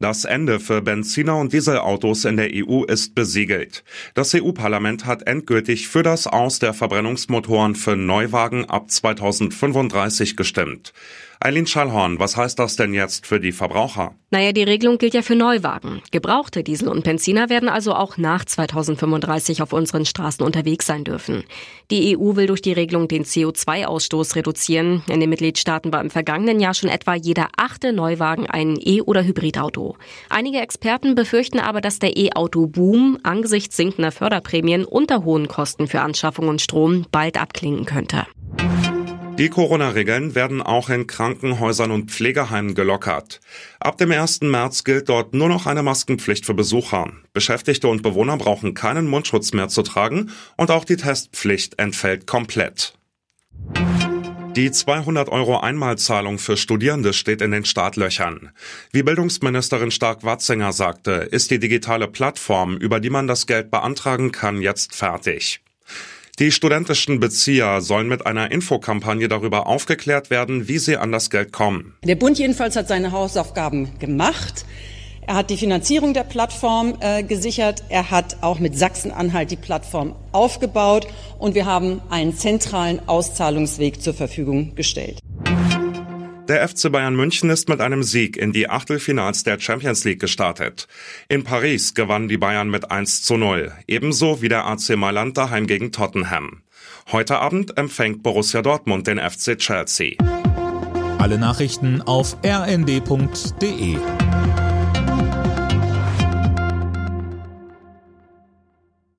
Das Ende für Benziner- und Dieselautos in der EU ist besiegelt. Das EU-Parlament hat endgültig für das Aus der Verbrennungsmotoren für Neuwagen ab 2035 gestimmt. Eileen Schallhorn, was heißt das denn jetzt für die Verbraucher? Naja, die Regelung gilt ja für Neuwagen. Gebrauchte Diesel und Benziner werden also auch nach 2035 auf unseren Straßen unterwegs sein dürfen. Die EU will durch die Regelung den CO2-Ausstoß reduzieren. In den Mitgliedstaaten war im vergangenen Jahr schon etwa jeder achte Neuwagen ein E- oder Hybridauto. Einige Experten befürchten aber, dass der E-Auto-Boom angesichts sinkender Förderprämien unter hohen Kosten für Anschaffung und Strom bald abklingen könnte. Die Corona-Regeln werden auch in Krankenhäusern und Pflegeheimen gelockert. Ab dem 1. März gilt dort nur noch eine Maskenpflicht für Besucher. Beschäftigte und Bewohner brauchen keinen Mundschutz mehr zu tragen und auch die Testpflicht entfällt komplett. Die 200 Euro Einmalzahlung für Studierende steht in den Startlöchern. Wie Bildungsministerin Stark-Watzinger sagte, ist die digitale Plattform, über die man das Geld beantragen kann, jetzt fertig. Die studentischen Bezieher sollen mit einer Infokampagne darüber aufgeklärt werden, wie sie an das Geld kommen. Der Bund jedenfalls hat seine Hausaufgaben gemacht. Er hat die Finanzierung der Plattform äh, gesichert. Er hat auch mit Sachsen-Anhalt die Plattform aufgebaut. Und wir haben einen zentralen Auszahlungsweg zur Verfügung gestellt. Der FC Bayern München ist mit einem Sieg in die Achtelfinals der Champions League gestartet. In Paris gewannen die Bayern mit 1 zu 0, ebenso wie der AC Mailand daheim gegen Tottenham. Heute Abend empfängt Borussia Dortmund den FC Chelsea. Alle Nachrichten auf rnd.de